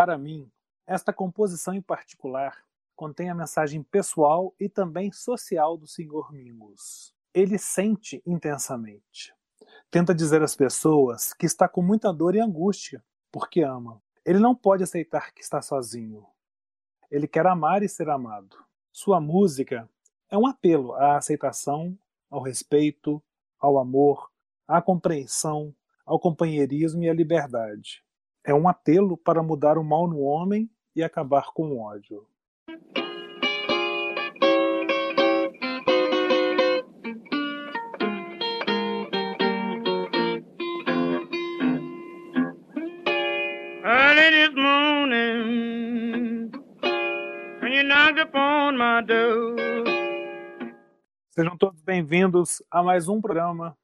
Para mim, esta composição em particular contém a mensagem pessoal e também social do Sr. Mingus. Ele sente intensamente. Tenta dizer às pessoas que está com muita dor e angústia porque ama. Ele não pode aceitar que está sozinho. Ele quer amar e ser amado. Sua música é um apelo à aceitação, ao respeito, ao amor, à compreensão, ao companheirismo e à liberdade. É um apelo para mudar o mal no homem e acabar com o ódio. Early this morning, when you knocked upon my door. Sejam todos bem-vindos a mais um programa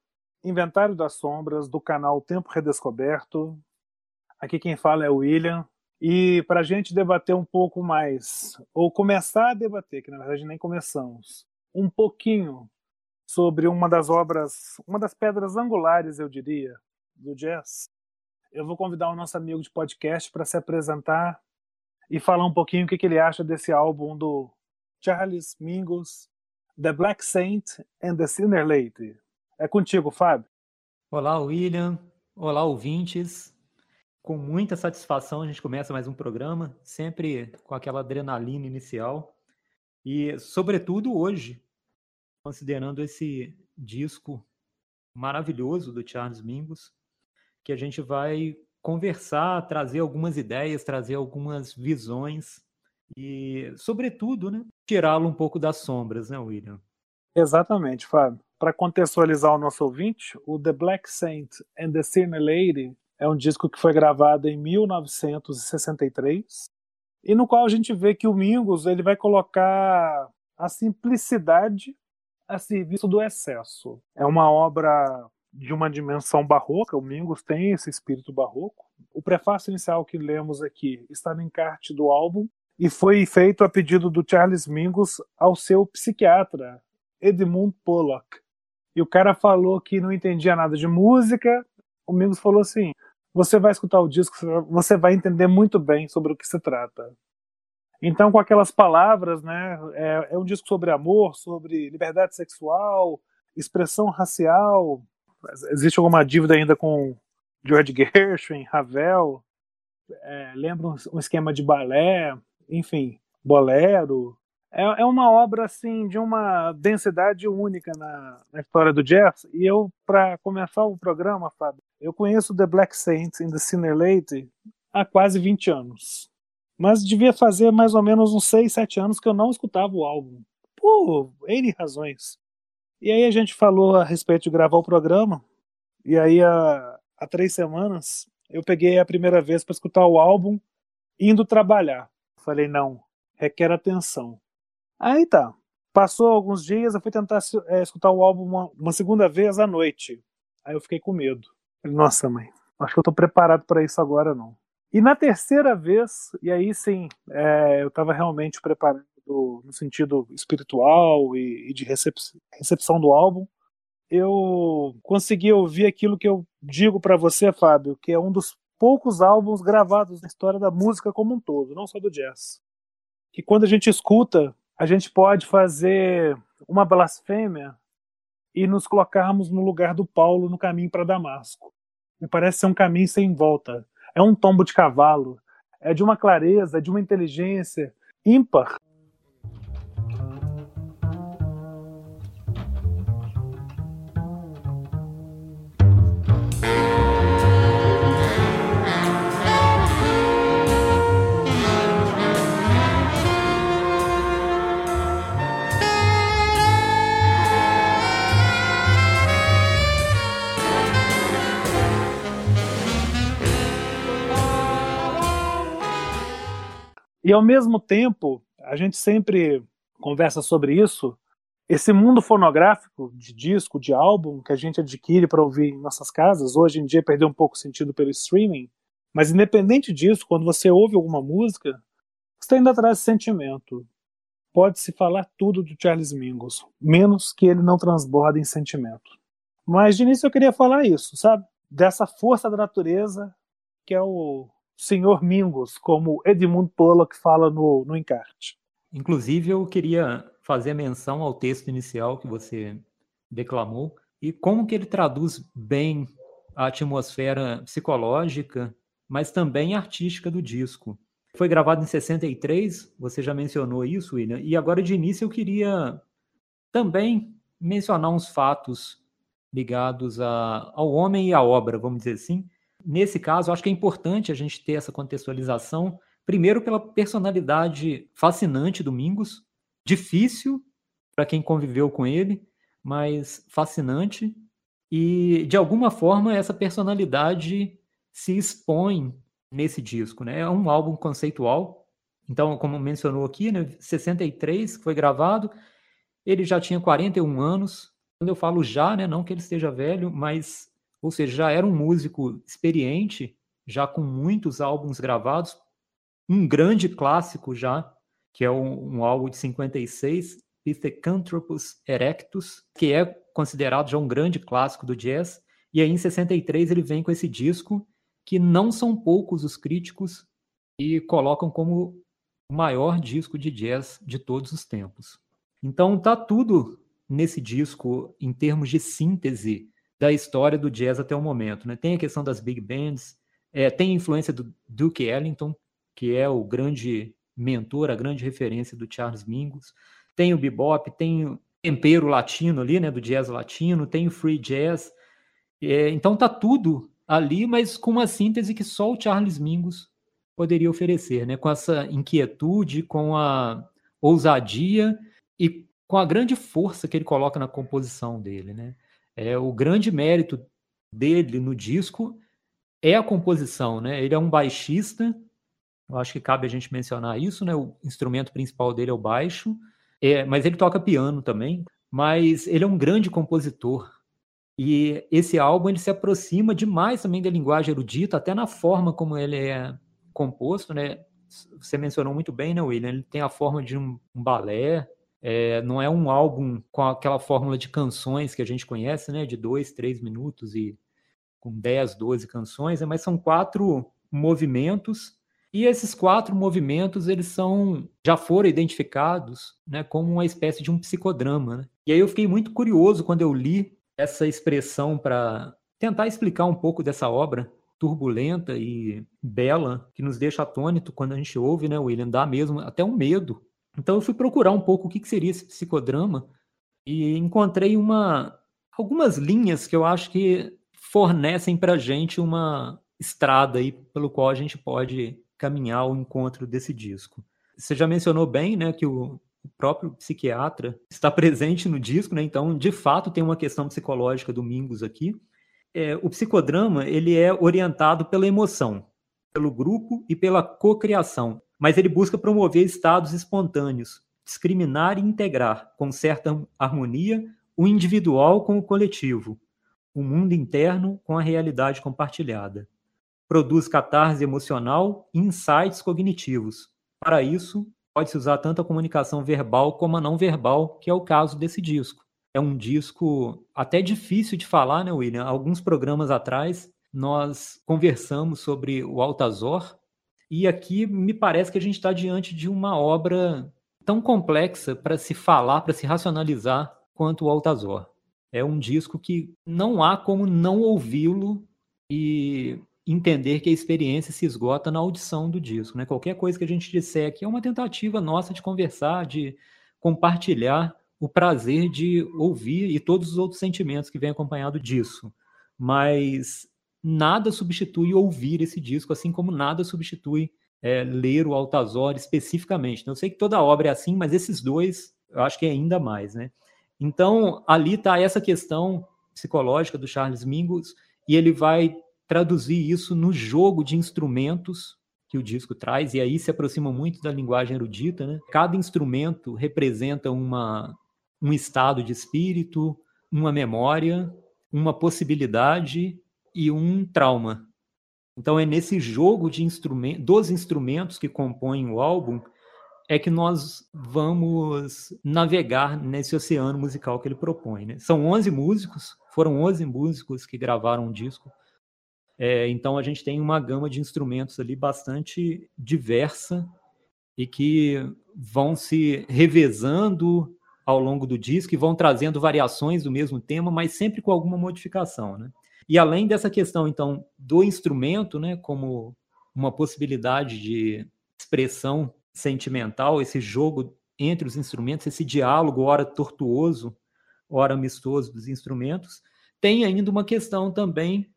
Inventário das Sombras do canal Tempo Redescoberto. Aqui quem fala é o William. E para a gente debater um pouco mais, ou começar a debater, que na verdade nem começamos, um pouquinho sobre uma das obras, uma das pedras angulares, eu diria, do jazz, eu vou convidar o nosso amigo de podcast para se apresentar e falar um pouquinho o que, que ele acha desse álbum do Charles Mingus, The Black Saint and the Sinner Lady. É contigo, Fábio. Olá, William. Olá, ouvintes. Com muita satisfação a gente começa mais um programa, sempre com aquela adrenalina inicial. E, sobretudo, hoje, considerando esse disco maravilhoso do Charles Mingus, que a gente vai conversar, trazer algumas ideias, trazer algumas visões e, sobretudo, né, tirá-lo um pouco das sombras, né, William? Exatamente, Fábio. Para contextualizar o nosso ouvinte, o The Black Saint and the Sinner Lady é um disco que foi gravado em 1963 e no qual a gente vê que o Mingus ele vai colocar a simplicidade a serviço do excesso. É uma obra de uma dimensão barroca, o Mingus tem esse espírito barroco. O prefácio inicial que lemos aqui está no encarte do álbum e foi feito a pedido do Charles Mingus ao seu psiquiatra, Edmund Pollock. E o cara falou que não entendia nada de música. O Mingus falou assim: você vai escutar o disco, você vai entender muito bem sobre o que se trata. Então, com aquelas palavras, né, é, é um disco sobre amor, sobre liberdade sexual, expressão racial. Existe alguma dívida ainda com George Gershwin, Ravel? É, lembra um esquema de balé, enfim, bolero. É, é uma obra assim de uma densidade única na, na história do jazz. E eu, para começar o programa, Fábio, eu conheço The Black Saints and the Sinner Lady há quase 20 anos. Mas devia fazer mais ou menos uns 6, 7 anos que eu não escutava o álbum. Por N razões. E aí a gente falou a respeito de gravar o programa. E aí há, há três semanas eu peguei a primeira vez para escutar o álbum indo trabalhar. Falei, não, requer atenção. Aí tá. Passou alguns dias, eu fui tentar é, escutar o álbum uma, uma, segunda vez à noite. Aí eu fiquei com medo. Nossa, mãe, acho que eu tô preparado para isso agora não. E na terceira vez, e aí sim, é, eu estava realmente preparado no sentido espiritual e, e de recep recepção do álbum, eu consegui ouvir aquilo que eu digo para você, Fábio, que é um dos poucos álbuns gravados na história da música como um todo, não só do jazz. Que quando a gente escuta, a gente pode fazer uma blasfêmia e nos colocarmos no lugar do Paulo no caminho para Damasco. Me parece ser um caminho sem volta. É um tombo de cavalo, é de uma clareza, de uma inteligência ímpar E ao mesmo tempo, a gente sempre conversa sobre isso, esse mundo fonográfico de disco, de álbum que a gente adquire para ouvir em nossas casas, hoje em dia perdeu um pouco o sentido pelo streaming, mas independente disso, quando você ouve alguma música, você ainda traz sentimento. Pode-se falar tudo do Charles Mingus, menos que ele não transborda em sentimento. Mas de início eu queria falar isso, sabe? Dessa força da natureza que é o Senhor Mingus, como Edmund Pollock fala no, no encarte. Inclusive, eu queria fazer menção ao texto inicial que você declamou e como que ele traduz bem a atmosfera psicológica, mas também artística do disco. Foi gravado em 63, você já mencionou isso, William, e agora de início eu queria também mencionar uns fatos ligados a, ao homem e à obra, vamos dizer assim. Nesse caso, acho que é importante a gente ter essa contextualização, primeiro pela personalidade fascinante do Mingus, difícil para quem conviveu com ele, mas fascinante. E, de alguma forma, essa personalidade se expõe nesse disco. Né? É um álbum conceitual. Então, como mencionou aqui, né, 63 foi gravado, ele já tinha 41 anos. Quando eu falo já, né, não que ele esteja velho, mas, ou seja, já era um músico experiente, já com muitos álbuns gravados, um grande clássico já, que é um, um álbum de 56, Pithecanthropus erectus, que é considerado já um grande clássico do jazz. E aí, em 63, ele vem com esse disco, que não são poucos os críticos e colocam como o maior disco de jazz de todos os tempos. Então, tá tudo nesse disco em termos de síntese da história do jazz até o momento. Né? Tem a questão das big bands, é, tem a influência do Duke Ellington, que é o grande mentor, a grande referência do Charles Mingus. Tem o bebop, tem o tempero latino ali, né, do jazz latino, tem o free jazz. É, então tá tudo ali, mas com uma síntese que só o Charles Mingus poderia oferecer, né, com essa inquietude, com a ousadia e com a grande força que ele coloca na composição dele, né? É o grande mérito dele no disco é a composição, né? Ele é um baixista, eu acho que cabe a gente mencionar isso, né? O instrumento principal dele é o baixo, é, mas ele toca piano também. Mas ele é um grande compositor. E esse álbum ele se aproxima demais também da linguagem erudita, até na forma como ele é composto, né? Você mencionou muito bem, né, William? Ele tem a forma de um, um balé, é, não é um álbum com aquela fórmula de canções que a gente conhece, né? De dois, três minutos e com 10, 12 canções, mas são quatro movimentos. E esses quatro movimentos, eles são já foram identificados né, como uma espécie de um psicodrama. Né? E aí eu fiquei muito curioso quando eu li essa expressão para tentar explicar um pouco dessa obra turbulenta e bela, que nos deixa atônito quando a gente ouve, né, William? Dá mesmo até um medo então eu fui procurar um pouco o que, que seria esse psicodrama e encontrei uma algumas linhas que eu acho que fornecem para a gente uma estrada aí pelo qual a gente pode caminhar ao encontro desse disco. Você já mencionou bem, né, que o próprio psiquiatra está presente no disco, né? Então, de fato, tem uma questão psicológica do Mingus aqui. É, o psicodrama ele é orientado pela emoção, pelo grupo e pela cocriação mas ele busca promover estados espontâneos, discriminar e integrar, com certa harmonia, o individual com o coletivo, o mundo interno com a realidade compartilhada. Produz catarse emocional e insights cognitivos. Para isso, pode-se usar tanto a comunicação verbal como a não verbal, que é o caso desse disco. É um disco até difícil de falar, né, William? Alguns programas atrás, nós conversamos sobre o Altazor, e aqui me parece que a gente está diante de uma obra tão complexa para se falar, para se racionalizar quanto o Altazor. É um disco que não há como não ouvi-lo e entender que a experiência se esgota na audição do disco. Né? Qualquer coisa que a gente disser aqui é uma tentativa nossa de conversar, de compartilhar o prazer de ouvir e todos os outros sentimentos que vêm acompanhado disso. Mas nada substitui ouvir esse disco, assim como nada substitui é, ler o Altazor especificamente. Eu sei que toda obra é assim, mas esses dois eu acho que é ainda mais, né? Então, ali está essa questão psicológica do Charles Mingus e ele vai traduzir isso no jogo de instrumentos que o disco traz, e aí se aproxima muito da linguagem erudita, né? Cada instrumento representa uma, um estado de espírito, uma memória, uma possibilidade e um trauma. Então é nesse jogo de instrumentos, dos instrumentos que compõem o álbum é que nós vamos navegar nesse oceano musical que ele propõe. Né? São 11 músicos, foram 11 músicos que gravaram um disco. É, então a gente tem uma gama de instrumentos ali bastante diversa e que vão se revezando ao longo do disco e vão trazendo variações do mesmo tema, mas sempre com alguma modificação, né? E além dessa questão, então, do instrumento, né, como uma possibilidade de expressão sentimental, esse jogo entre os instrumentos, esse diálogo, ora tortuoso, ora amistoso dos instrumentos, tem ainda uma questão também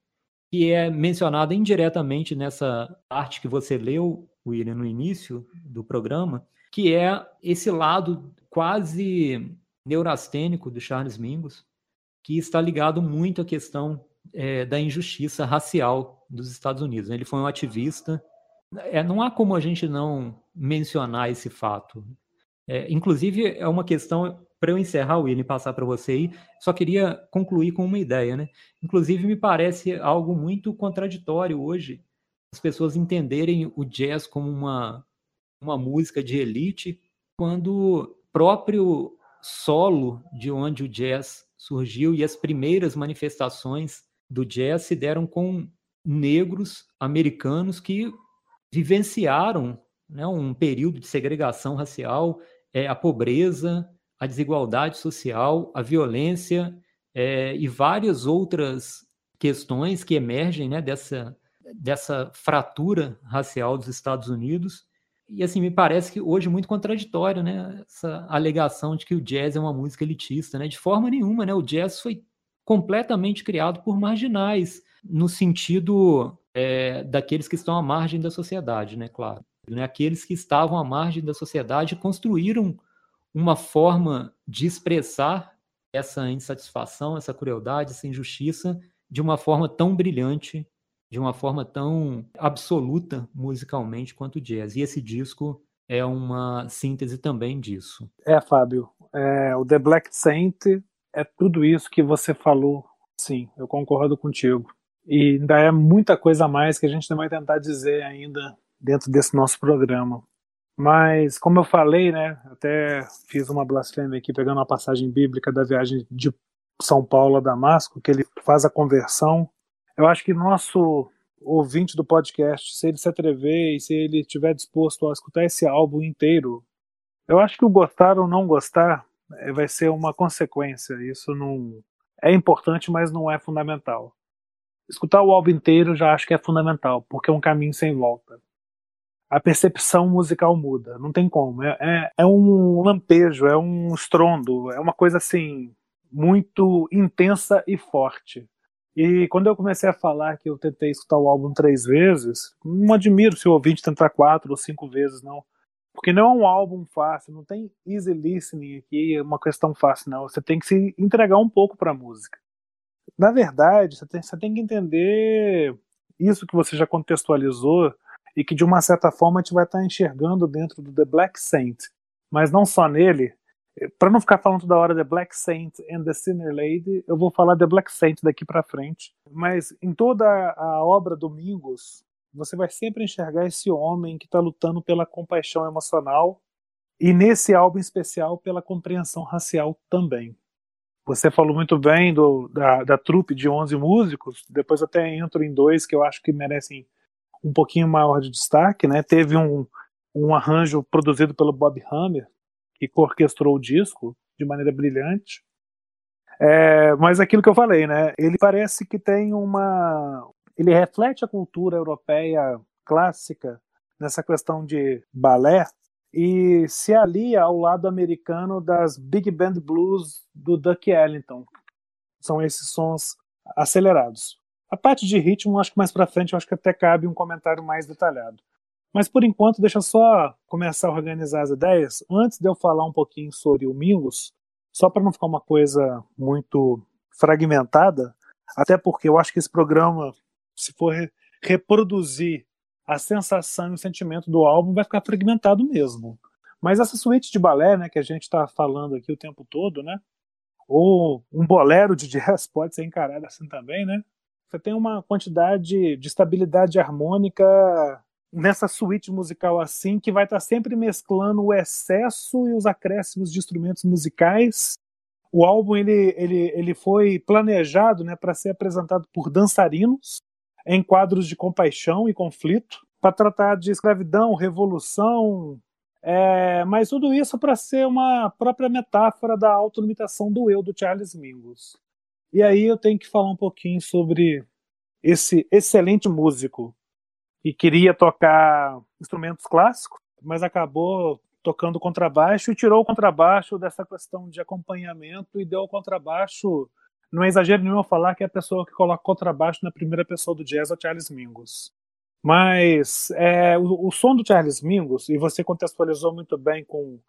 que é mencionada indiretamente nessa parte que você leu, William, no início do programa, que é esse lado quase neurastênico do Charles Mingus, que está ligado muito à questão é, da injustiça racial dos Estados Unidos. Ele foi um ativista. É, não há como a gente não mencionar esse fato. É, inclusive, é uma questão, para eu encerrar, William, passar para você aí, só queria concluir com uma ideia. Né? Inclusive, me parece algo muito contraditório hoje as pessoas entenderem o jazz como uma, uma música de elite, quando próprio solo de onde o jazz surgiu e as primeiras manifestações do jazz se deram com negros americanos que vivenciaram né, um período de segregação racial, é, a pobreza, a desigualdade social, a violência é, e várias outras questões que emergem né, dessa, dessa fratura racial dos Estados Unidos. E assim, me parece que hoje é muito contraditório, né? Essa alegação de que o jazz é uma música elitista, né? De forma nenhuma, né? O jazz foi completamente criado por marginais, no sentido é, daqueles que estão à margem da sociedade, né, claro. Né, aqueles que estavam à margem da sociedade construíram uma forma de expressar essa insatisfação, essa crueldade, essa injustiça de uma forma tão brilhante, de uma forma tão absoluta musicalmente quanto o jazz. E esse disco é uma síntese também disso. É, Fábio. É, o The Black Saint é tudo isso que você falou. Sim, eu concordo contigo. E ainda é muita coisa a mais que a gente vai tentar dizer ainda dentro desse nosso programa. Mas, como eu falei, né, até fiz uma blasfêmia aqui pegando uma passagem bíblica da viagem de São Paulo a Damasco, que ele faz a conversão. Eu acho que nosso ouvinte do podcast, se ele se atrever e se ele estiver disposto a escutar esse álbum inteiro, eu acho que o gostar ou não gostar vai ser uma consequência. Isso não é importante, mas não é fundamental. Escutar o álbum inteiro já acho que é fundamental, porque é um caminho sem volta. A percepção musical muda, não tem como. É, é, é um lampejo, é um estrondo, é uma coisa assim muito intensa e forte. E quando eu comecei a falar que eu tentei escutar o álbum três vezes, não admiro se o ouvinte tentar quatro ou cinco vezes, não. Porque não é um álbum fácil, não tem easy listening aqui, é uma questão fácil, não. Você tem que se entregar um pouco para a música. Na verdade, você tem, você tem que entender isso que você já contextualizou e que de uma certa forma a gente vai estar enxergando dentro do The Black Saint, mas não só nele. Para não ficar falando toda hora The Black Saint and the Sinner Lady, eu vou falar The Black Saint daqui para frente. Mas em toda a obra Domingos, você vai sempre enxergar esse homem que está lutando pela compaixão emocional e nesse álbum especial pela compreensão racial também. Você falou muito bem do, da, da trupe de 11 músicos, depois até entro em dois que eu acho que merecem um pouquinho maior de destaque. Né? Teve um, um arranjo produzido pelo Bob Hammer, que orquestrou o disco de maneira brilhante. É, mas aquilo que eu falei, né? Ele parece que tem uma, ele reflete a cultura europeia clássica nessa questão de balé e se alia ao lado americano das big band blues do Duck Ellington. São esses sons acelerados. A parte de ritmo, acho que mais para frente, acho que até cabe um comentário mais detalhado. Mas por enquanto, deixa só começar a organizar as ideias. Antes de eu falar um pouquinho sobre o Mingus, só para não ficar uma coisa muito fragmentada, até porque eu acho que esse programa se for re reproduzir a sensação e o sentimento do álbum, vai ficar fragmentado mesmo. Mas essa suíte de balé, né, que a gente está falando aqui o tempo todo, né, ou um bolero de jazz pode ser encarado assim também, né? Você tem uma quantidade de estabilidade harmônica nessa suíte musical assim que vai estar tá sempre mesclando o excesso e os acréscimos de instrumentos musicais o álbum ele, ele, ele foi planejado né, para ser apresentado por dançarinos em quadros de compaixão e conflito, para tratar de escravidão, revolução, é, mas tudo isso para ser uma própria metáfora da autolimitação do eu do Charles Mingus. E aí eu tenho que falar um pouquinho sobre esse excelente músico que queria tocar instrumentos clássicos, mas acabou tocando contrabaixo e tirou o contrabaixo dessa questão de acompanhamento e deu o contrabaixo. Não é exagero nenhum falar que é a pessoa que coloca contrabaixo na primeira pessoa do jazz é o Charles Mingus. Mas é, o, o, som do Charles Mingus, e você contextualizou muito bem com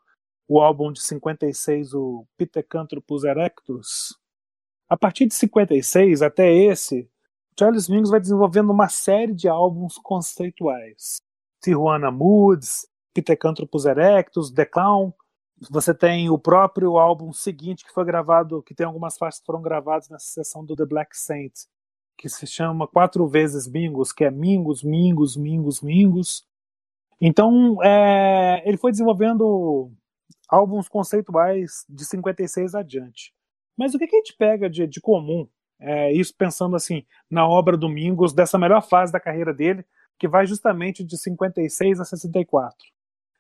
o álbum de 56, o Pithecanthropus erectus, a partir de 56 até esse, Charles Mingus vai desenvolvendo uma série de álbuns conceituais. Tijuana Moods, Pithecanthropus erectus, The Clown. Você tem o próprio álbum seguinte que foi gravado, que tem algumas faixas que foram gravadas nessa sessão do The Black Saint, que se chama Quatro Vezes Mingos, que é Mingos, Mingos, Mingos, Mingos. Então, é, ele foi desenvolvendo álbuns conceituais de 56 adiante. Mas o que, que a gente pega de, de comum? É, isso pensando assim na obra do Mingos, dessa melhor fase da carreira dele, que vai justamente de 56 a 64.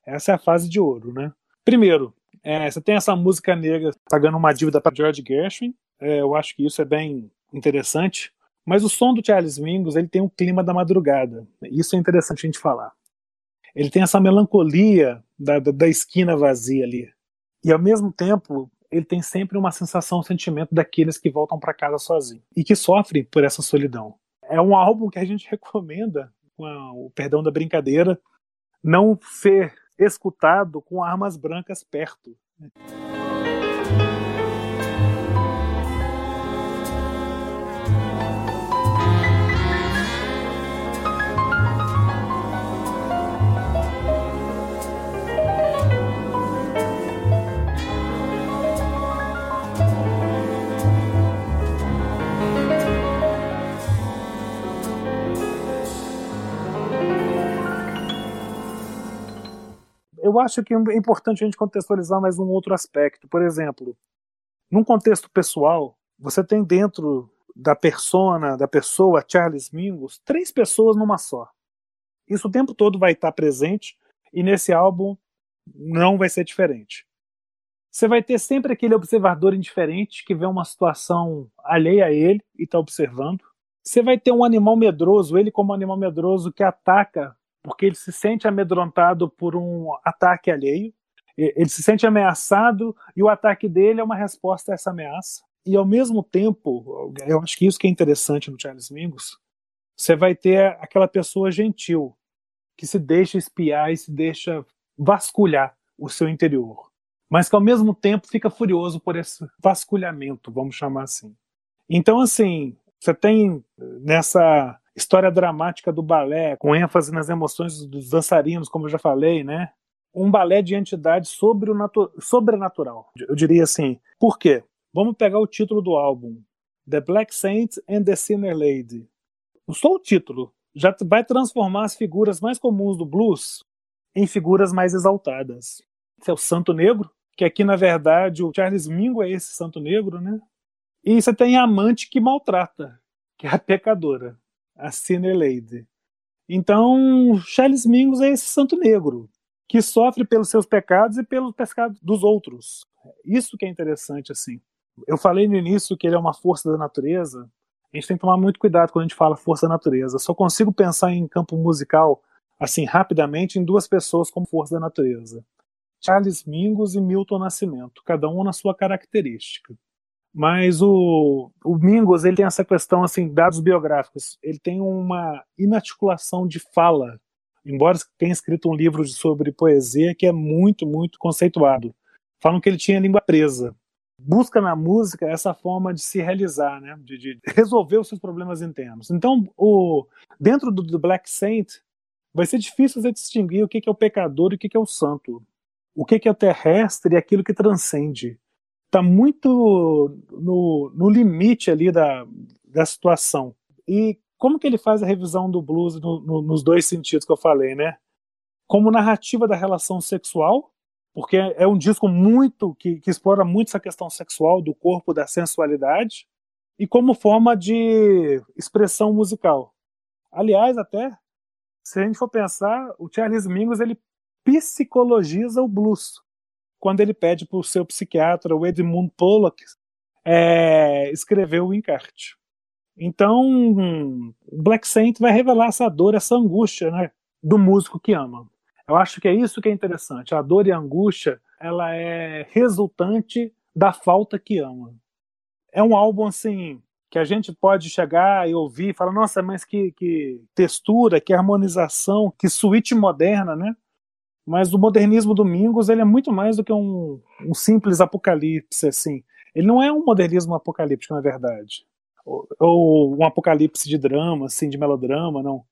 Essa é a fase de ouro, né? Primeiro, é, você tem essa música negra pagando uma dívida para George Gershwin. É, eu acho que isso é bem interessante. Mas o som do Charles Mingus ele tem um clima da madrugada. Isso é interessante a gente falar. Ele tem essa melancolia da, da, da esquina vazia ali. E ao mesmo tempo, ele tem sempre uma sensação, um sentimento daqueles que voltam para casa sozinhos e que sofrem por essa solidão. É um álbum que a gente recomenda, com o perdão da brincadeira, não ser escutado com armas brancas perto. Eu acho que é importante a gente contextualizar mais um outro aspecto. Por exemplo, num contexto pessoal, você tem dentro da persona, da pessoa Charles Mingus, três pessoas numa só. Isso o tempo todo vai estar presente e nesse álbum não vai ser diferente. Você vai ter sempre aquele observador indiferente que vê uma situação alheia a ele e está observando. Você vai ter um animal medroso, ele como animal medroso que ataca porque ele se sente amedrontado por um ataque alheio, ele se sente ameaçado e o ataque dele é uma resposta a essa ameaça. E ao mesmo tempo, eu acho que isso que é interessante no Charles Mingus, você vai ter aquela pessoa gentil que se deixa espiar e se deixa vasculhar o seu interior, mas que ao mesmo tempo fica furioso por esse vasculhamento, vamos chamar assim. Então, assim, você tem nessa história dramática do balé, com ênfase nas emoções dos dançarinos, como eu já falei, né? Um balé de entidade sobrenatural. Eu diria assim. Por quê? Vamos pegar o título do álbum: The Black Saint and the Sinner Lady. Só o título já vai transformar as figuras mais comuns do blues em figuras mais exaltadas. Esse é o Santo Negro, que aqui na verdade o Charles Mingo é esse Santo Negro, né? E você tem a amante que maltrata, que é a pecadora a Sinner Lady. Então, Charles Mingus é esse santo negro que sofre pelos seus pecados e pelos pecados dos outros. Isso que é interessante assim. Eu falei no início que ele é uma força da natureza. A gente tem que tomar muito cuidado quando a gente fala força da natureza. só consigo pensar em campo musical assim rapidamente em duas pessoas como força da natureza. Charles Mingus e Milton Nascimento, cada um na sua característica. Mas o, o Mingus ele tem essa questão assim, dados biográficos. Ele tem uma inarticulação de fala, embora tenha escrito um livro sobre poesia que é muito, muito conceituado. Falam que ele tinha língua presa. Busca na música essa forma de se realizar, né? de, de resolver os seus problemas internos. Então, o, dentro do, do Black Saint, vai ser difícil você distinguir o que, é o pecador e o que, é o santo. O que é o terrestre e aquilo que transcende está muito no, no limite ali da, da situação. E como que ele faz a revisão do blues no, no, nos dois sentidos que eu falei, né? Como narrativa da relação sexual, porque é um disco muito que, que explora muito essa questão sexual do corpo, da sensualidade, e como forma de expressão musical. Aliás, até se a gente for pensar, o Charles Mingus ele psicologiza o blues quando ele pede para o seu psiquiatra, o Edmund Pollock, é, escrever o encarte. Então, o Black Saint vai revelar essa dor, essa angústia, né, do músico que ama. Eu acho que é isso que é interessante. A dor e a angústia, ela é resultante da falta que ama. É um álbum assim que a gente pode chegar e ouvir e falar, nossa, mas que, que textura, que harmonização, que suíte moderna, né? Mas o modernismo do Domingos ele é muito mais do que um, um simples apocalipse, assim. Ele não é um modernismo apocalíptico, na verdade, ou, ou, um apocalipse de drama, assim, de melodrama, não.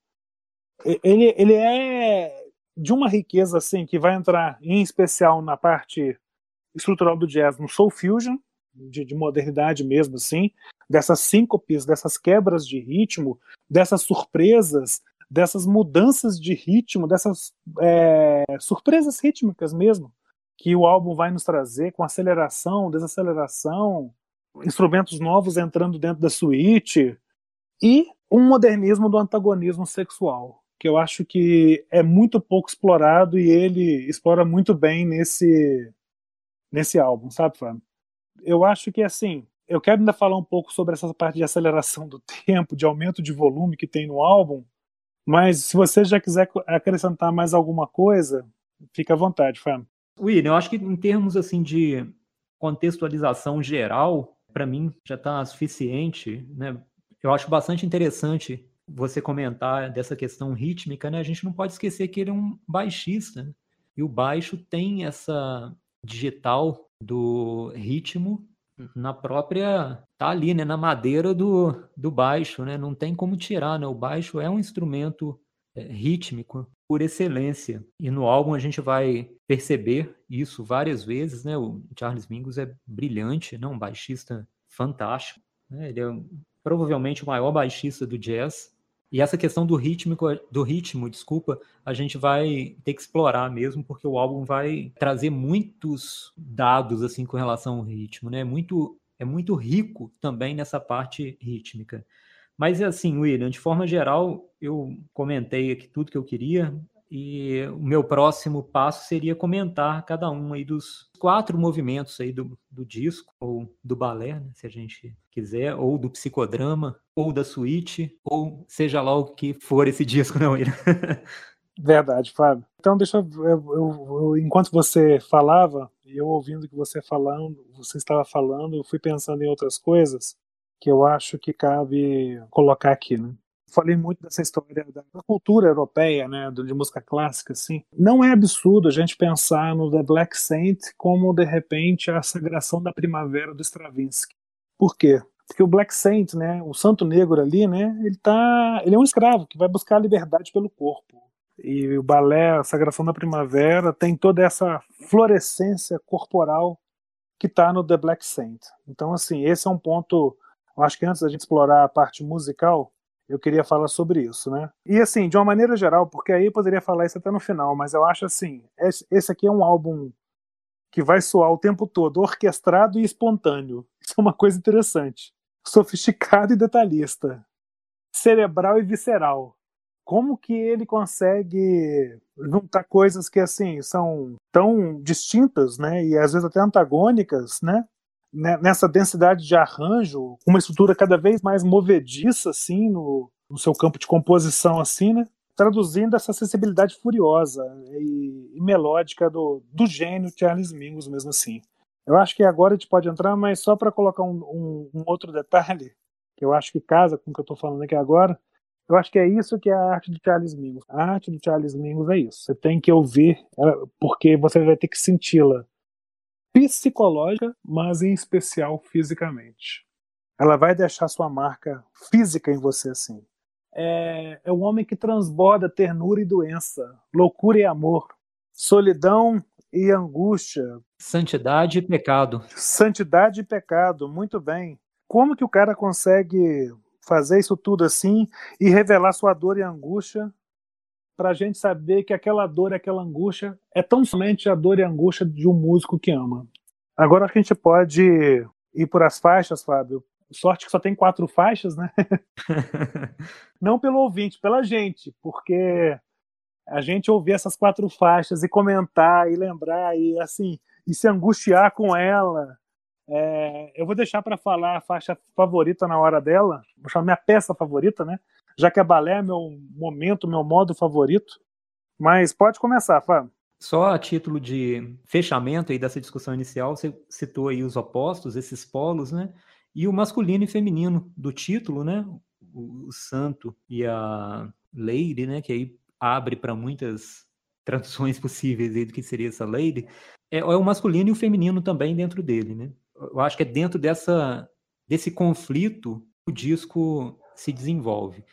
Ele, ele é de uma riqueza assim que vai entrar em especial na parte estrutural do jazz, no soul fusion, de, de modernidade mesmo, assim, dessas síncopes, dessas quebras de ritmo, dessas surpresas, dessas mudanças de ritmo, dessas é, surpresas rítmicas mesmo, que o álbum vai nos trazer, com aceleração, desaceleração, instrumentos novos entrando dentro da suíte, e um modernismo do antagonismo sexual, que eu acho que é muito pouco explorado e ele explora muito bem nesse, nesse álbum, sabe, Fábio? eu acho que assim, eu quero ainda falar um pouco sobre essa parte de aceleração do tempo, de aumento de volume que tem no álbum, mas se você já quiser acrescentar mais alguma coisa, fica à vontade, Fábio. William, eu acho que em termos assim de contextualização geral, para mim já está suficiente, né? Eu acho bastante interessante você comentar dessa questão rítmica, né? A gente não pode esquecer que ele é um baixista, né? e o baixo tem essa digital do ritmo na própria tá ali, né, na madeira do, do baixo, né? Não tem como tirar, né? O baixo é um instrumento é, rítmico por excelência. E no álbum a gente vai perceber isso várias vezes, né? O Charles Mingus é brilhante, né? Um baixista fantástico, né? Ele é provavelmente o maior baixista do jazz e essa questão do ritmo, do ritmo, desculpa, a gente vai ter que explorar mesmo, porque o álbum vai trazer muitos dados assim com relação ao ritmo, né? Muito é muito rico também nessa parte rítmica. Mas assim, William, de forma geral, eu comentei aqui tudo que eu queria. E o meu próximo passo seria comentar cada um aí dos quatro movimentos aí do, do disco, ou do balé, né, se a gente quiser, ou do psicodrama, ou da suíte, ou seja lá o que for esse disco, não, Ira? Verdade, Fábio. Então, deixa eu, eu, eu, enquanto você falava, eu ouvindo que você falando, você estava falando, eu fui pensando em outras coisas que eu acho que cabe colocar aqui, né? Falei muito dessa história da cultura europeia, né, de música clássica, assim. Não é absurdo a gente pensar no The Black Saint como, de repente, a sagração da primavera do Stravinsky. Por quê? Porque o Black Saint, né, o santo negro ali, né, ele tá, ele é um escravo que vai buscar a liberdade pelo corpo. E o balé, a sagração da primavera, tem toda essa florescência corporal que está no The Black Saint. Então, assim, esse é um ponto. Eu acho que antes da gente explorar a parte musical, eu queria falar sobre isso, né? E assim, de uma maneira geral, porque aí eu poderia falar isso até no final, mas eu acho assim, esse aqui é um álbum que vai soar o tempo todo orquestrado e espontâneo. Isso é uma coisa interessante. Sofisticado e detalhista. Cerebral e visceral. Como que ele consegue juntar coisas que assim são tão distintas, né, e às vezes até antagônicas, né, nessa densidade de arranjo, uma estrutura cada vez mais movediça assim no, no seu campo de composição assim, né? Traduzindo essa sensibilidade furiosa e, e melódica do, do gênio Charles Mingus mesmo assim. Eu acho que agora a gente pode entrar, mas só para colocar um, um, um, outro detalhe, que eu acho que casa com o que eu estou falando aqui agora, eu acho que é isso que é a arte do Charles Mingus. A arte do Charles Mingus é isso. Você tem que ouvir, porque você vai ter que senti-la psicológica, mas em especial fisicamente. Ela vai deixar sua marca física em você assim. É, é um homem que transborda ternura e doença, loucura e amor, solidão e angústia. Santidade e pecado. Santidade e pecado, muito bem. Como que o cara consegue fazer isso tudo assim e revelar sua dor e angústia para a gente saber que aquela dor, aquela angústia é tão somente a dor e a angústia de um músico que ama. Agora a gente pode ir por as faixas, Fábio, Sorte que só tem quatro faixas, né? Não pelo ouvinte, pela gente, porque a gente ouvir essas quatro faixas e comentar e lembrar e assim e se angustiar com ela. É, eu vou deixar para falar a faixa favorita na hora dela, vou chamar minha peça favorita, né? Já que a balé é meu momento, meu modo favorito. Mas pode começar, Fábio. Só a título de fechamento aí dessa discussão inicial, você citou aí os opostos, esses polos, né? E o masculino e feminino do título, né? O, santo e a lady, né? Que aí abre para muitas traduções possíveis aí do que seria essa lady. É, é o masculino e o feminino também dentro dele, né? Eu acho que é dentro dessa desse conflito o disco se desenvolve.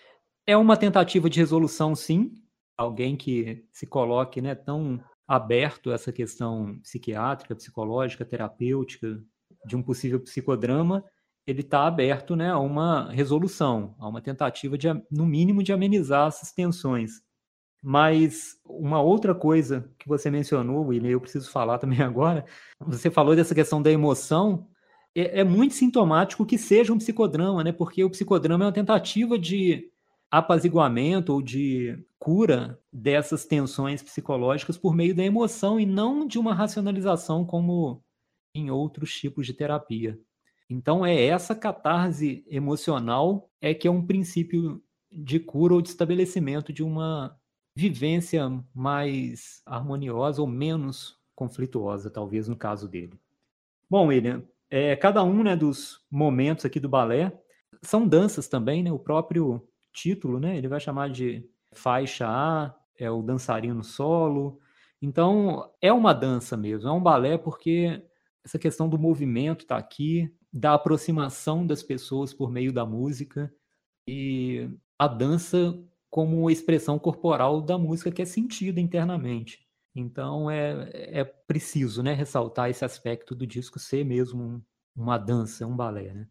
É uma tentativa de resolução, sim. Alguém que se coloque né, tão aberto a essa questão psiquiátrica, psicológica, terapêutica de um possível psicodrama, ele está aberto né, a uma resolução, a uma tentativa de, no mínimo, de amenizar essas tensões. Mas uma outra coisa que você mencionou, William, eu preciso falar também agora, você falou dessa questão da emoção, é, é muito sintomático que seja um psicodrama, né? Porque o psicodrama é uma tentativa de apaziguamento ou de cura dessas tensões psicológicas por meio da emoção e não de uma racionalização como em outros tipos de terapia. Então é essa catarse emocional é que é um princípio de cura ou de estabelecimento de uma vivência mais harmoniosa ou menos conflituosa, talvez no caso dele. Bom, William, é, cada um né, dos momentos aqui do balé são danças também, né? O próprio título, né? Ele vai chamar de faixa A, é o dançarino solo. Então, é uma dança mesmo, é um balé porque essa questão do movimento está aqui, da aproximação das pessoas por meio da música e a dança como expressão corporal da música que é sentida internamente. Então é, é preciso né, ressaltar esse aspecto do disco ser mesmo um, uma dança, um balé. Né?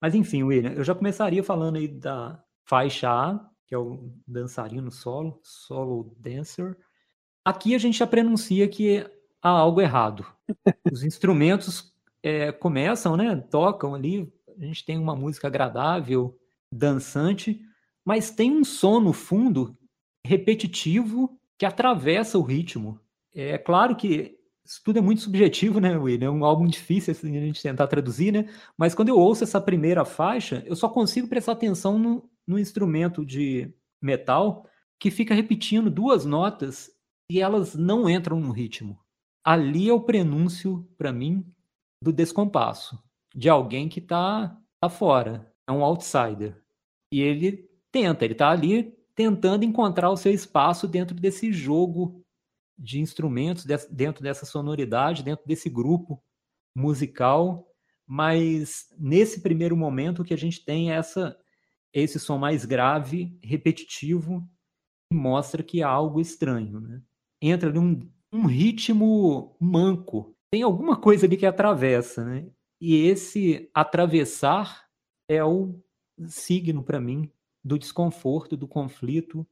Mas enfim, William, eu já começaria falando aí da, faixa A, que é o dançarino solo, solo dancer. Aqui a gente já prenuncia que há algo errado. Os instrumentos é, começam, né? Tocam ali, a gente tem uma música agradável, dançante, mas tem um som no fundo repetitivo que atravessa o ritmo. É claro que isso tudo é muito subjetivo, né, William? É um álbum difícil assim, a gente tentar traduzir, né? Mas quando eu ouço essa primeira faixa, eu só consigo prestar atenção no, no instrumento de metal que fica repetindo duas notas e elas não entram no ritmo. Ali é o prenúncio, para mim, do descompasso, de alguém que está tá fora, é um outsider. E ele tenta, ele está ali tentando encontrar o seu espaço dentro desse jogo de instrumentos, dentro dessa sonoridade, dentro desse grupo musical, mas nesse primeiro momento que a gente tem é essa esse som mais grave, repetitivo, mostra que há algo estranho. Né? Entra num um ritmo manco. Tem alguma coisa ali que atravessa. Né? E esse atravessar é o signo, para mim, do desconforto, do conflito,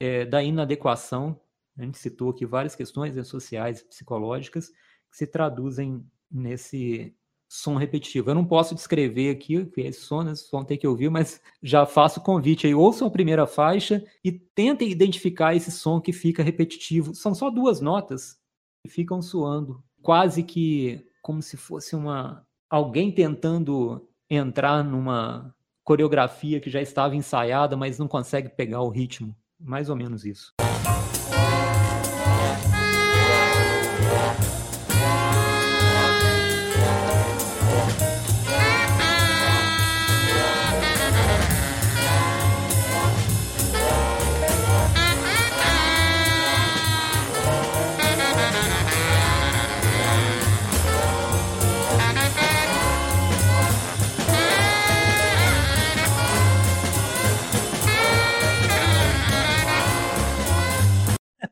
é, da inadequação. A gente citou aqui várias questões né, sociais, psicológicas, que se traduzem nesse som repetitivo. Eu não posso descrever aqui que é esse som, né? Vocês vão ter que ouvir, mas já faço o convite aí. Ouçam a primeira faixa e tentem identificar esse som que fica repetitivo. São só duas notas que ficam soando, quase que como se fosse uma alguém tentando entrar numa coreografia que já estava ensaiada, mas não consegue pegar o ritmo. Mais ou menos isso.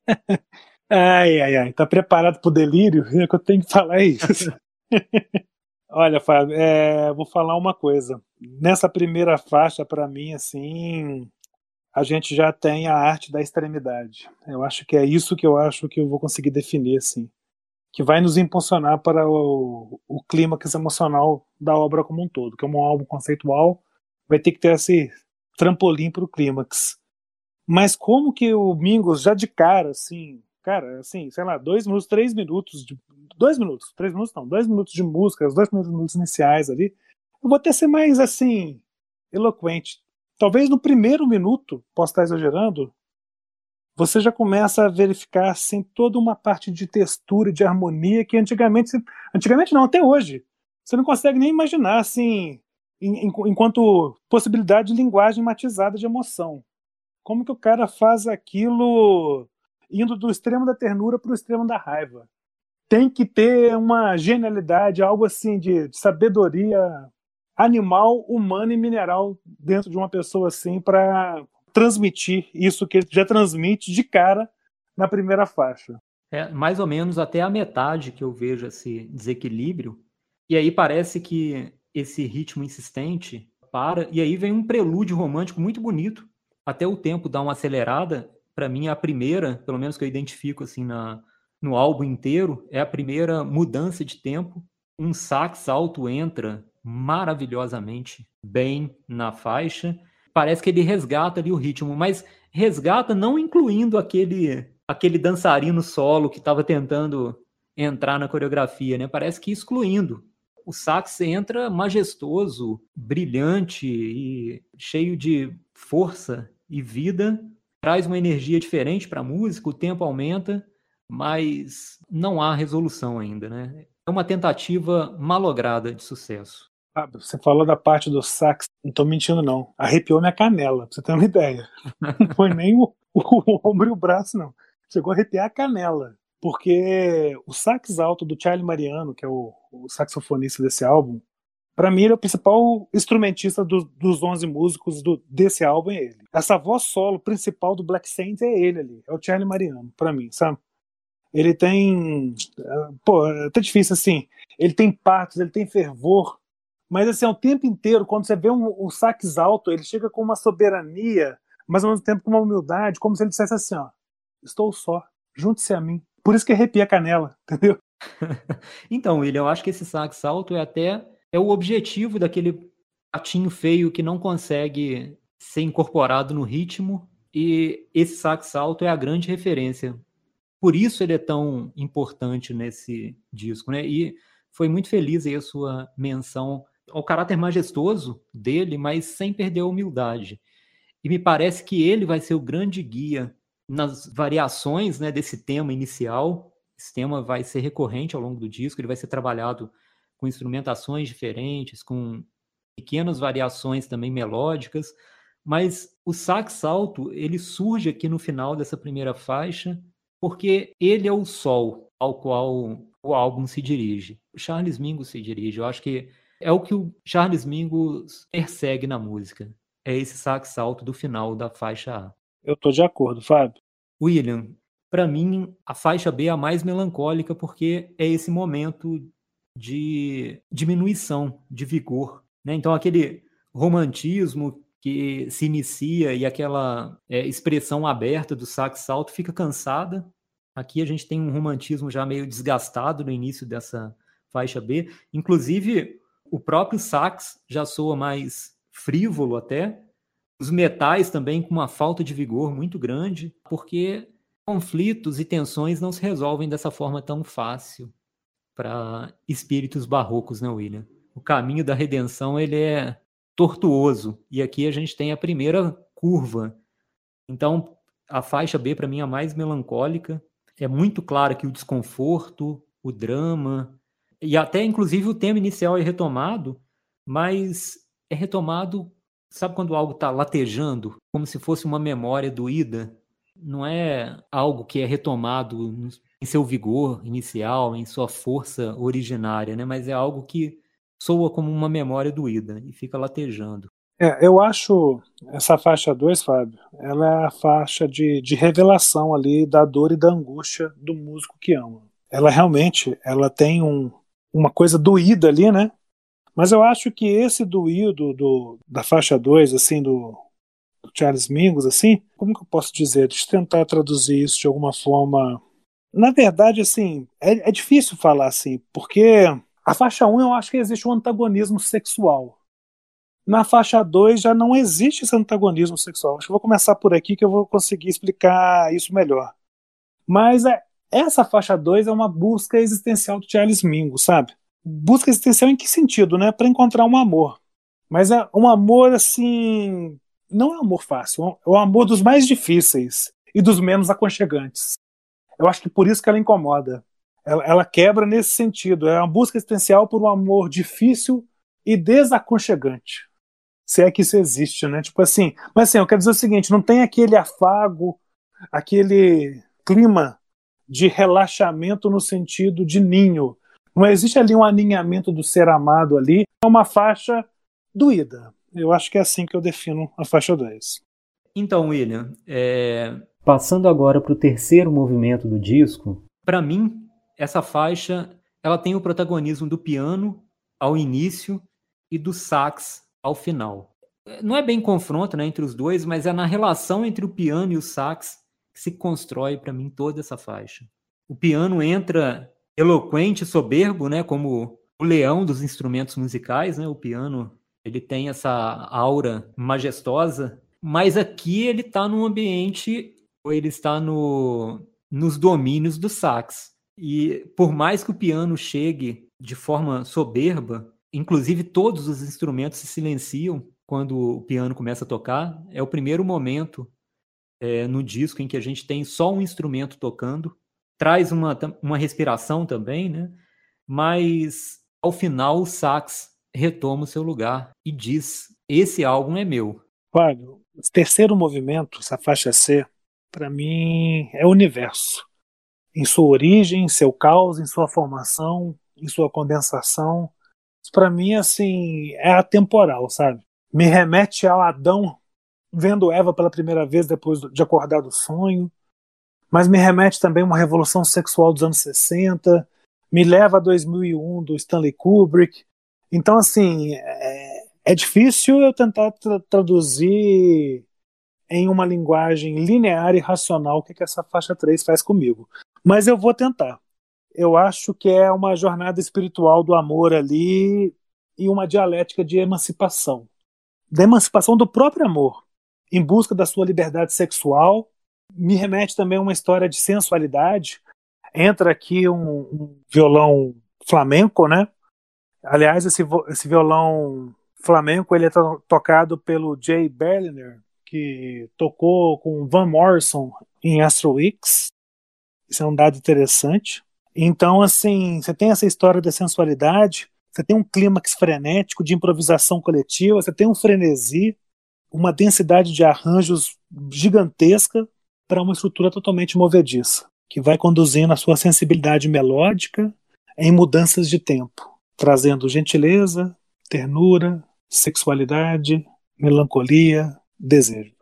ai, ai, ai. Tá preparado pro delírio? É que eu tenho que falar isso. Olha, Fábio, é, vou falar uma coisa. Nessa primeira faixa, para mim, assim, a gente já tem a arte da extremidade. Eu acho que é isso que eu acho que eu vou conseguir definir, assim. que vai nos impulsionar para o, o clímax emocional da obra como um todo, que é um álbum conceitual, vai ter que ter esse trampolim para o clímax. Mas como que o Mingus já de cara, assim, cara, assim, sei lá, dois minutos, três minutos, de, dois minutos, três minutos não, dois minutos de música, os dois minutos iniciais ali, eu vou até ser mais, assim, eloquente. Talvez no primeiro minuto, posso estar exagerando, você já começa a verificar assim, toda uma parte de textura, de harmonia que antigamente, antigamente não, até hoje, você não consegue nem imaginar assim, enquanto possibilidade de linguagem matizada de emoção. Como que o cara faz aquilo indo do extremo da ternura para o extremo da raiva? Tem que ter uma genialidade, algo assim de, de sabedoria animal, humana e mineral dentro de uma pessoa assim para transmitir isso que ele já transmite de cara na primeira faixa. É mais ou menos até a metade que eu vejo esse desequilíbrio. E aí parece que esse ritmo insistente para, e aí vem um prelúdio romântico muito bonito. Até o tempo dá uma acelerada. Para mim, a primeira, pelo menos que eu identifico assim na, no álbum inteiro, é a primeira mudança de tempo. Um sax alto entra maravilhosamente bem na faixa parece que ele resgata ali o ritmo, mas resgata não incluindo aquele aquele dançarino solo que estava tentando entrar na coreografia, né? Parece que excluindo. O sax entra majestoso, brilhante e cheio de força e vida, traz uma energia diferente para a música, o tempo aumenta, mas não há resolução ainda, né? É uma tentativa malograda de sucesso. Você falou da parte do sax, não tô mentindo não. Arrepiou minha canela, pra você ter uma ideia. Não foi nem o, o, ombro e o braço, não. Chegou a arrepiar a canela. Porque o sax alto do Charlie Mariano, que é o, o saxofonista desse álbum, para mim ele é o principal instrumentista do, dos 11 músicos do, desse álbum, é ele. Essa voz solo principal do Black Saint é ele ali, é o Charlie Mariano, para mim, sabe? Ele tem. Pô, é até difícil assim. Ele tem partes, ele tem fervor, mas assim, o tempo inteiro, quando você vê um, um sax alto, ele chega com uma soberania, mas ao mesmo tempo com uma humildade, como se ele dissesse assim, ó, estou só, junte-se a mim. Por isso que arrepia a canela, entendeu? então, William, eu acho que esse sax alto é até é o objetivo daquele patinho feio que não consegue ser incorporado no ritmo, e esse sax alto é a grande referência. Por isso ele é tão importante nesse disco, né? E foi muito feliz aí a sua menção ao caráter majestoso dele, mas sem perder a humildade. E me parece que ele vai ser o grande guia nas variações né, desse tema inicial. Esse tema vai ser recorrente ao longo do disco, ele vai ser trabalhado com instrumentações diferentes, com pequenas variações também melódicas, mas o sax alto, ele surge aqui no final dessa primeira faixa, porque ele é o sol ao qual o álbum se dirige. O Charles Mingus se dirige. Eu acho que é o que o Charles Mingus persegue na música. É esse sax alto do final da faixa A. Eu tô de acordo, Fábio. William, para mim, a faixa B é a mais melancólica porque é esse momento de diminuição de vigor. Né? Então, aquele romantismo que se inicia e aquela é, expressão aberta do sax alto fica cansada. Aqui a gente tem um romantismo já meio desgastado no início dessa faixa B. Inclusive, o próprio sax já soa mais frívolo até. Os metais também com uma falta de vigor muito grande, porque conflitos e tensões não se resolvem dessa forma tão fácil para espíritos barrocos, né, William? O caminho da redenção ele é tortuoso e aqui a gente tem a primeira curva. Então, a faixa B para mim é a mais melancólica. É muito claro que o desconforto, o drama, e até inclusive o tema inicial é retomado, mas é retomado, sabe quando algo está latejando, como se fosse uma memória doída? Não é algo que é retomado em seu vigor inicial, em sua força originária, né? mas é algo que soa como uma memória doída e fica latejando. É, eu acho essa faixa 2, Fábio, ela é a faixa de, de revelação ali da dor e da angústia do músico que ama. Ela realmente ela tem um, uma coisa doída ali, né? Mas eu acho que esse doído do, da faixa 2, assim, do, do, Charles Mingus, assim, como que eu posso dizer? Deixa eu tentar traduzir isso de alguma forma Na verdade, assim, é, é difícil falar assim, porque a faixa 1 eu acho que existe um antagonismo sexual. Na faixa 2 já não existe esse antagonismo sexual. Acho que eu vou começar por aqui que eu vou conseguir explicar isso melhor. Mas é, essa faixa 2 é uma busca existencial do Charles Mingo, sabe? Busca existencial em que sentido, né? Para encontrar um amor. Mas é um amor assim. Não é um amor fácil, é um amor dos mais difíceis e dos menos aconchegantes. Eu acho que por isso que ela incomoda. Ela, ela quebra nesse sentido. É uma busca existencial por um amor difícil e desaconchegante. Se é que isso existe, né? Tipo assim. Mas assim, eu quero dizer o seguinte: não tem aquele afago, aquele clima de relaxamento no sentido de ninho. Não existe ali um aninhamento do ser amado ali. É uma faixa doída. Eu acho que é assim que eu defino a faixa 10. Então, William, é... passando agora para o terceiro movimento do disco, para mim, essa faixa ela tem o protagonismo do piano ao início e do sax ao final. Não é bem confronto né, entre os dois, mas é na relação entre o piano e o sax que se constrói para mim toda essa faixa. O piano entra eloquente, soberbo, né, como o leão dos instrumentos musicais, né? O piano ele tem essa aura majestosa, mas aqui ele está num ambiente, ele está no, nos domínios do sax. E por mais que o piano chegue de forma soberba, inclusive todos os instrumentos se silenciam quando o piano começa a tocar. É o primeiro momento é, no disco em que a gente tem só um instrumento tocando. Traz uma, uma respiração também, né? Mas ao final o sax retoma o seu lugar e diz: Esse álbum é meu. Fábio, terceiro movimento, essa faixa C, para mim é o universo. Em sua origem, em seu caos, em sua formação, em sua condensação. Para mim, assim, é atemporal, sabe? Me remete ao Adão vendo Eva pela primeira vez depois de acordar do sonho, mas me remete também a uma revolução sexual dos anos 60, me leva a 2001 do Stanley Kubrick. Então, assim, é, é difícil eu tentar tra traduzir em uma linguagem linear e racional o que, que essa faixa 3 faz comigo. Mas eu vou tentar. Eu acho que é uma jornada espiritual do amor ali e uma dialética de emancipação. Da emancipação do próprio amor em busca da sua liberdade sexual. Me remete também a uma história de sensualidade. Entra aqui um, um violão flamenco, né? Aliás, esse, esse violão flamenco ele é to tocado pelo Jay Berliner, que tocou com Van Morrison em Astro Weeks. Isso é um dado interessante. Então, assim, você tem essa história da sensualidade, você tem um clímax frenético de improvisação coletiva, você tem um frenesi, uma densidade de arranjos gigantesca para uma estrutura totalmente movediça, que vai conduzindo a sua sensibilidade melódica em mudanças de tempo, trazendo gentileza, ternura, sexualidade, melancolia, desejo.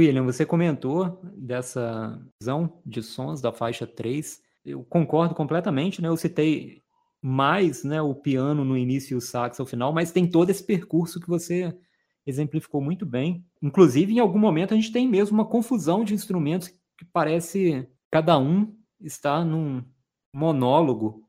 William, você comentou dessa visão de sons da faixa 3. Eu concordo completamente, né? Eu citei mais né, o piano no início e o sax ao final, mas tem todo esse percurso que você exemplificou muito bem. Inclusive, em algum momento, a gente tem mesmo uma confusão de instrumentos que parece cada um está num monólogo.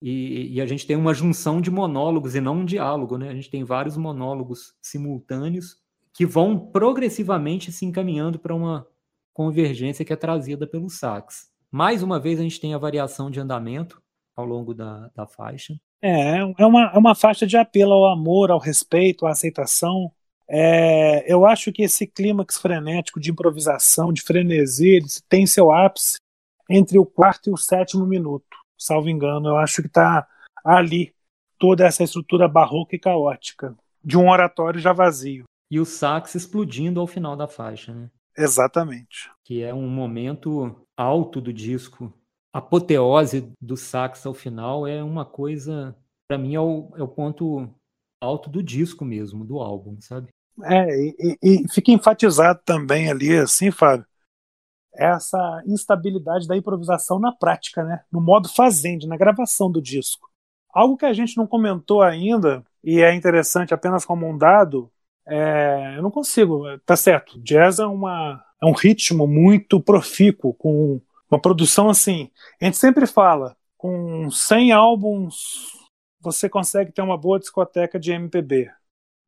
E, e, a gente tem uma junção de monólogos e não um diálogo, né? A gente tem vários monólogos simultâneos que vão progressivamente se encaminhando para uma convergência que é trazida pelo sax. Mais uma vez, a gente tem a variação de andamento ao longo da, da faixa. É, é uma, é uma faixa de apelo ao amor, ao respeito, à aceitação. É, eu acho que esse clímax frenético de improvisação, de frenesi, tem seu ápice entre o quarto e o sétimo minuto, salvo engano. Eu acho que está ali toda essa estrutura barroca e caótica de um oratório já vazio e o sax explodindo ao final da faixa, né? Exatamente. Que é um momento alto do disco apoteose do sax ao final é uma coisa, para mim, é o, é o ponto alto do disco mesmo, do álbum, sabe? É, e, e, fica enfatizado também ali, assim, Fábio, essa instabilidade da improvisação na prática, né? No modo fazende, na gravação do disco. Algo que a gente não comentou ainda, e é interessante apenas como um dado, é, eu não consigo, tá certo, jazz é, uma, é um ritmo muito profícuo, com uma produção assim, a gente sempre fala, com 100 álbuns você consegue ter uma boa discoteca de MPB.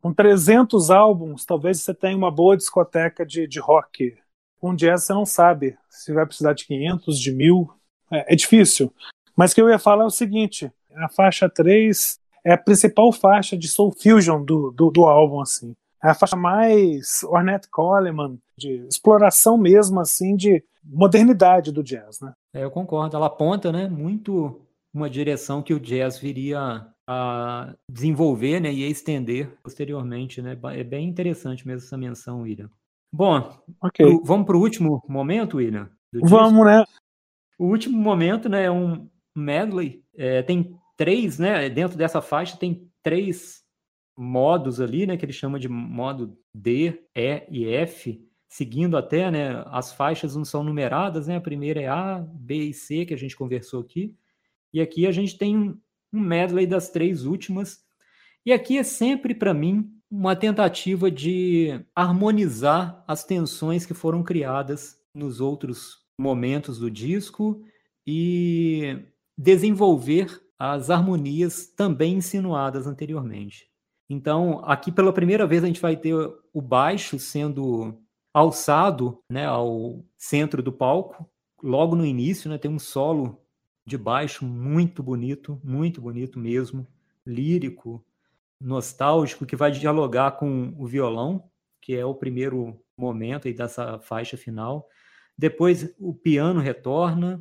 Com 300 álbuns, talvez você tenha uma boa discoteca de, de rock. Com jazz você não sabe se vai precisar de 500, de 1000. É, é difícil. Mas o que eu ia falar é o seguinte: a faixa 3 é a principal faixa de soul fusion do, do, do álbum, assim. É a faixa mais Ornette Coleman, de exploração mesmo, assim, de modernidade do jazz, né? É, eu concordo. Ela aponta, né, muito uma direção que o jazz viria a desenvolver né, e a estender posteriormente. Né? É bem interessante mesmo essa menção, William. Bom, okay. pro, vamos para o último momento, William? Vamos, né? O último momento né, é um medley. É, tem três, né? Dentro dessa faixa tem três modos ali, né? Que ele chama de modo D, E e F, seguindo até, né? As faixas não são numeradas, né? A primeira é A, B e C, que a gente conversou aqui. E aqui a gente tem um, um medley das três últimas. E aqui é sempre, para mim, uma tentativa de harmonizar as tensões que foram criadas nos outros momentos do disco e desenvolver as harmonias também insinuadas anteriormente. Então, aqui pela primeira vez a gente vai ter o baixo sendo alçado né, ao centro do palco. Logo no início, né, tem um solo de baixo muito bonito, muito bonito mesmo, lírico, nostálgico, que vai dialogar com o violão, que é o primeiro momento aí dessa faixa final. Depois o piano retorna,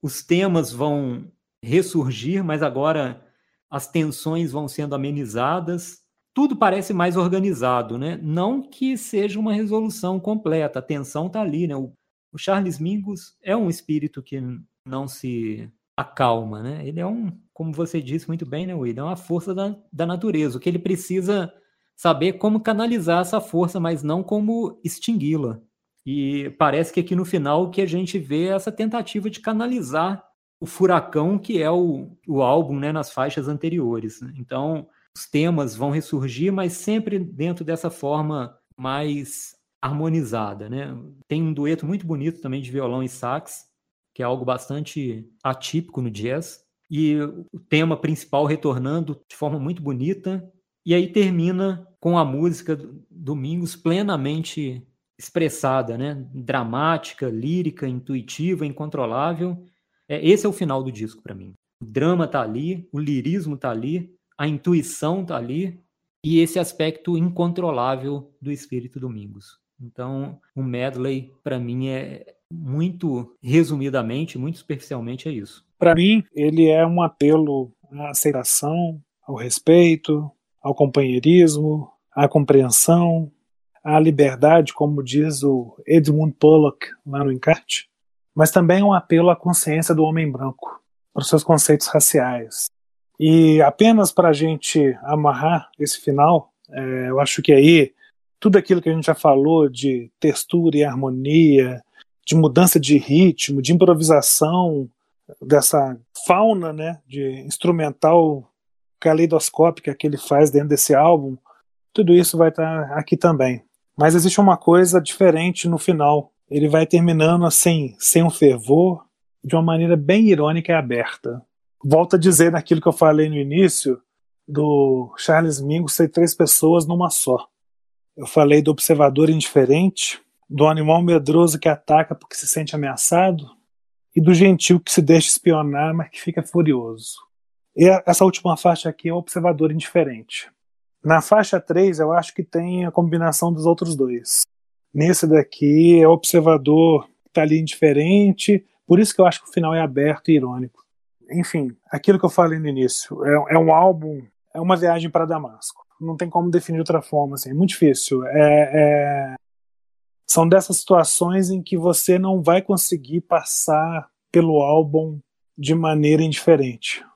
os temas vão ressurgir, mas agora as tensões vão sendo amenizadas. Tudo parece mais organizado, né? Não que seja uma resolução completa, a tensão está ali, né? O, o Charles Mingus é um espírito que não se acalma, né? Ele é um, como você disse muito bem, né, Will? É uma força da, da natureza. O que ele precisa saber como canalizar essa força, mas não como extingui-la. E parece que aqui no final o que a gente vê é essa tentativa de canalizar o furacão que é o, o álbum né, nas faixas anteriores. Né? Então, os temas vão ressurgir, mas sempre dentro dessa forma mais harmonizada. Né? Tem um dueto muito bonito também de violão e sax, que é algo bastante atípico no jazz. E o tema principal retornando de forma muito bonita. E aí termina com a música Domingos plenamente expressada, né? Dramática, lírica, intuitiva, incontrolável. É, esse é o final do disco para mim. O drama tá ali, o lirismo tá ali, a intuição tá ali e esse aspecto incontrolável do espírito Domingos. Então, o medley para mim é muito resumidamente, muito superficialmente, é isso. Para mim, ele é um apelo à aceitação, ao respeito, ao companheirismo, à compreensão, à liberdade, como diz o Edmund Pollock lá no Encarte, mas também um apelo à consciência do homem branco, para os seus conceitos raciais. E apenas para a gente amarrar esse final, é, eu acho que aí tudo aquilo que a gente já falou de textura e harmonia, de mudança de ritmo, de improvisação, dessa fauna né, de instrumental caleidoscópica que ele faz dentro desse álbum, tudo isso vai estar aqui também. Mas existe uma coisa diferente no final. Ele vai terminando assim, sem um fervor, de uma maneira bem irônica e aberta. Volto a dizer naquilo que eu falei no início, do Charles Mingus ser três pessoas numa só. Eu falei do observador indiferente, do animal medroso que ataca porque se sente ameaçado e do gentil que se deixa espionar, mas que fica furioso. E essa última faixa aqui é o observador indiferente. Na faixa 3, eu acho que tem a combinação dos outros dois. Nesse daqui é observador está ali indiferente, por isso que eu acho que o final é aberto e irônico. Enfim, aquilo que eu falei no início, é, é um álbum, é uma viagem para Damasco. Não tem como definir de outra forma, assim, é muito difícil. É, é, são dessas situações em que você não vai conseguir passar pelo álbum de maneira indiferente.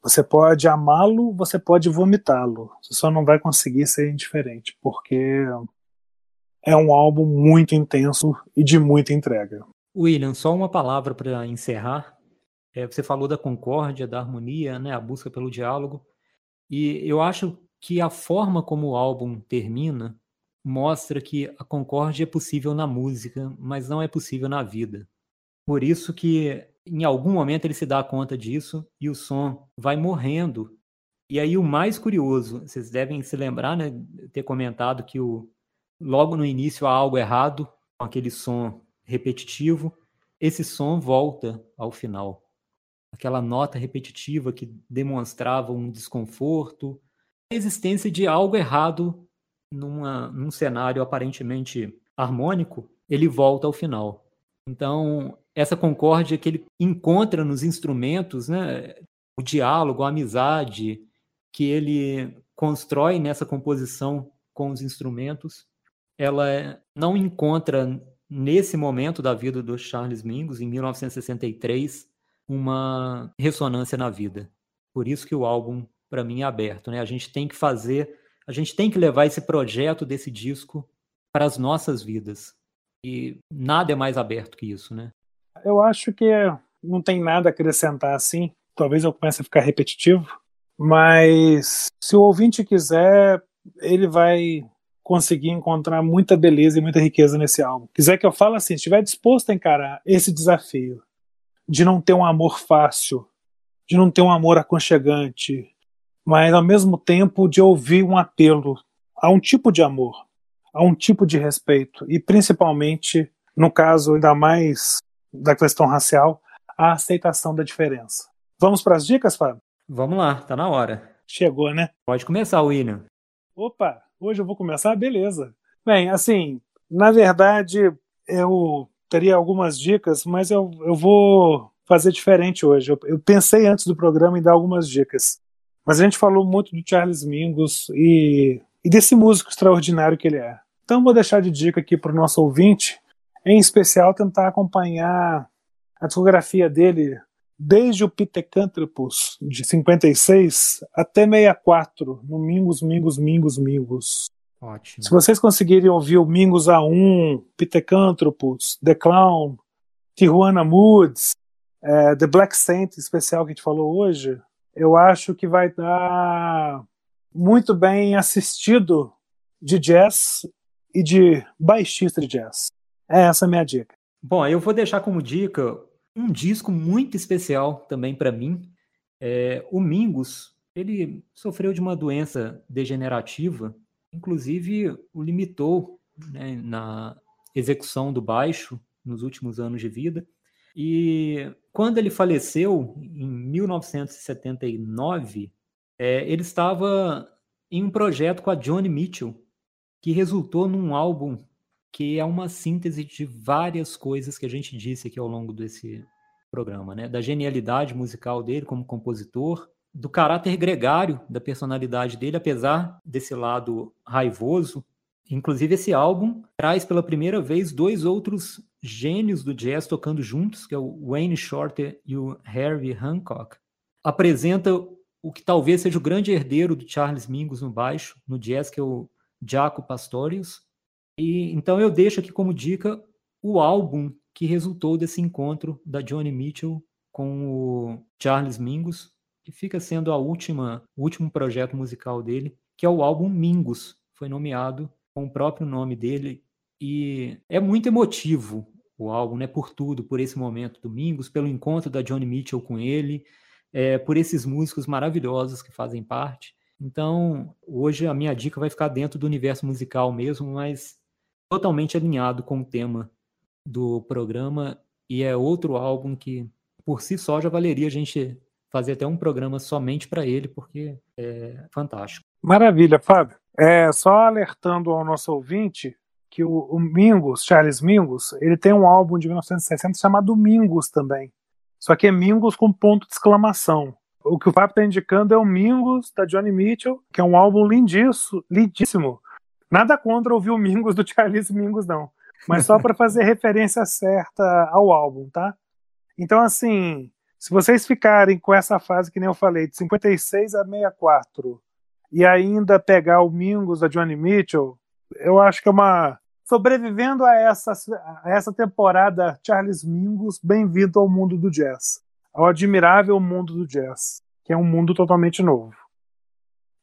Você pode amá-lo, você pode vomitá-lo. Você só não vai conseguir ser indiferente, porque é um álbum muito intenso e de muita entrega. William, só uma palavra para encerrar. É, você falou da concórdia, da harmonia, né, a busca pelo diálogo. E eu acho que a forma como o álbum termina mostra que a concórdia é possível na música, mas não é possível na vida. Por isso que em algum momento ele se dá conta disso e o som vai morrendo. E aí o mais curioso, vocês devem se lembrar, né, ter comentado que o, logo no início há algo errado com aquele som repetitivo, esse som volta ao final. Aquela nota repetitiva que demonstrava um desconforto, a existência de algo errado numa, num cenário aparentemente harmônico, ele volta ao final. Então, essa concórdia que ele encontra nos instrumentos, né, o diálogo, a amizade que ele constrói nessa composição com os instrumentos, ela não encontra nesse momento da vida do Charles Mingus, em 1963, uma ressonância na vida. Por isso que o álbum, para mim, é aberto. Né? A gente tem que fazer, a gente tem que levar esse projeto desse disco para as nossas vidas. E nada é mais aberto que isso, né? Eu acho que não tem nada a acrescentar assim. Talvez eu comece a ficar repetitivo, mas se o ouvinte quiser, ele vai conseguir encontrar muita beleza e muita riqueza nesse álbum. Quiser que eu fale assim, estiver disposto a encarar esse desafio de não ter um amor fácil, de não ter um amor aconchegante, mas ao mesmo tempo de ouvir um apelo a um tipo de amor, a um tipo de respeito e principalmente, no caso ainda mais da questão racial, a aceitação da diferença. Vamos para as dicas, Fábio? Vamos lá, tá na hora. Chegou, né? Pode começar, William. Opa, hoje eu vou começar? Beleza. Bem, assim, na verdade, eu teria algumas dicas, mas eu, eu vou fazer diferente hoje. Eu, eu pensei antes do programa em dar algumas dicas. Mas a gente falou muito do Charles Mingus e, e desse músico extraordinário que ele é. Então vou deixar de dica aqui para o nosso ouvinte, em especial tentar acompanhar a discografia dele desde o Pithecanthropus de 56 até 64, no Mingus, Mingus, Mingus, Mingus. Ótimo. Se vocês conseguirem ouvir o Mingus A1, Pithecanthropus, The Clown, Tijuana Moods, é, The Black Saint especial que a gente falou hoje, eu acho que vai dar muito bem assistido de jazz e de baixista de jazz. É essa a minha dica. Bom, eu vou deixar como dica um disco muito especial também para mim. É, o Mingus, ele sofreu de uma doença degenerativa, inclusive o limitou né, na execução do baixo nos últimos anos de vida. E quando ele faleceu, em 1979, é, ele estava em um projeto com a Johnny Mitchell, que resultou num álbum que é uma síntese de várias coisas que a gente disse aqui ao longo desse programa, né? Da genialidade musical dele como compositor, do caráter gregário da personalidade dele, apesar desse lado raivoso. Inclusive, esse álbum traz pela primeira vez dois outros gênios do jazz tocando juntos, que é o Wayne Shorter e o Harvey Hancock. Apresenta o que talvez seja o grande herdeiro do Charles Mingus no baixo, no jazz, que é o Jaco Pastorius, e então eu deixo aqui como dica o álbum que resultou desse encontro da Johnny Mitchell com o Charles Mingus, que fica sendo a última, o último projeto musical dele, que é o álbum Mingus, foi nomeado com o próprio nome dele e é muito emotivo o álbum, né? Por tudo, por esse momento do Mingus, pelo encontro da Johnny Mitchell com ele, é, por esses músicos maravilhosos que fazem parte. Então, hoje a minha dica vai ficar dentro do universo musical mesmo, mas totalmente alinhado com o tema do programa e é outro álbum que por si só já valeria a gente fazer até um programa somente para ele, porque é fantástico. Maravilha, Fábio. É, só alertando ao nosso ouvinte que o, o Mingus, Charles Mingus, ele tem um álbum de 1960 chamado Mingus também. Só que é Mingus com ponto de exclamação. O que o Fábio está indicando é o Mingus, da Johnny Mitchell, que é um álbum lindíssimo, lindíssimo Nada contra ouvir o Mingus do Charles Mingus, não. Mas só para fazer referência certa ao álbum, tá? Então, assim, se vocês ficarem com essa fase que nem eu falei, de 56 a 64, e ainda pegar o Mingus da Johnny Mitchell, eu acho que é uma. Sobrevivendo a essa, a essa temporada, Charles Mingus, bem-vindo ao mundo do jazz. Ao admirável mundo do jazz, que é um mundo totalmente novo.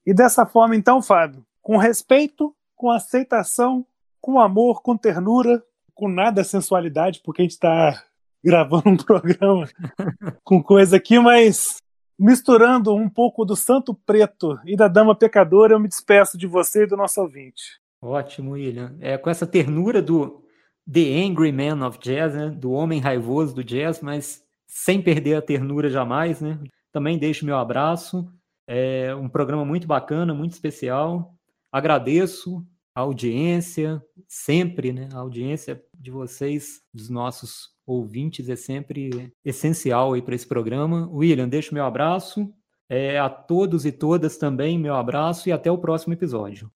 E dessa forma, então, Fábio, com respeito, com aceitação, com amor, com ternura, com nada sensualidade, porque a gente está gravando um programa com coisa aqui, mas misturando um pouco do santo preto e da dama pecadora, eu me despeço de você e do nosso ouvinte. Ótimo, William. É com essa ternura do The Angry Man of Jazz, né? do homem raivoso do jazz, mas sem perder a ternura jamais, né? Também deixo meu abraço. É um programa muito bacana, muito especial. Agradeço a audiência, sempre, né? A audiência de vocês, dos nossos ouvintes, é sempre essencial aí para esse programa. William, deixo meu abraço. É, a todos e todas também, meu abraço e até o próximo episódio.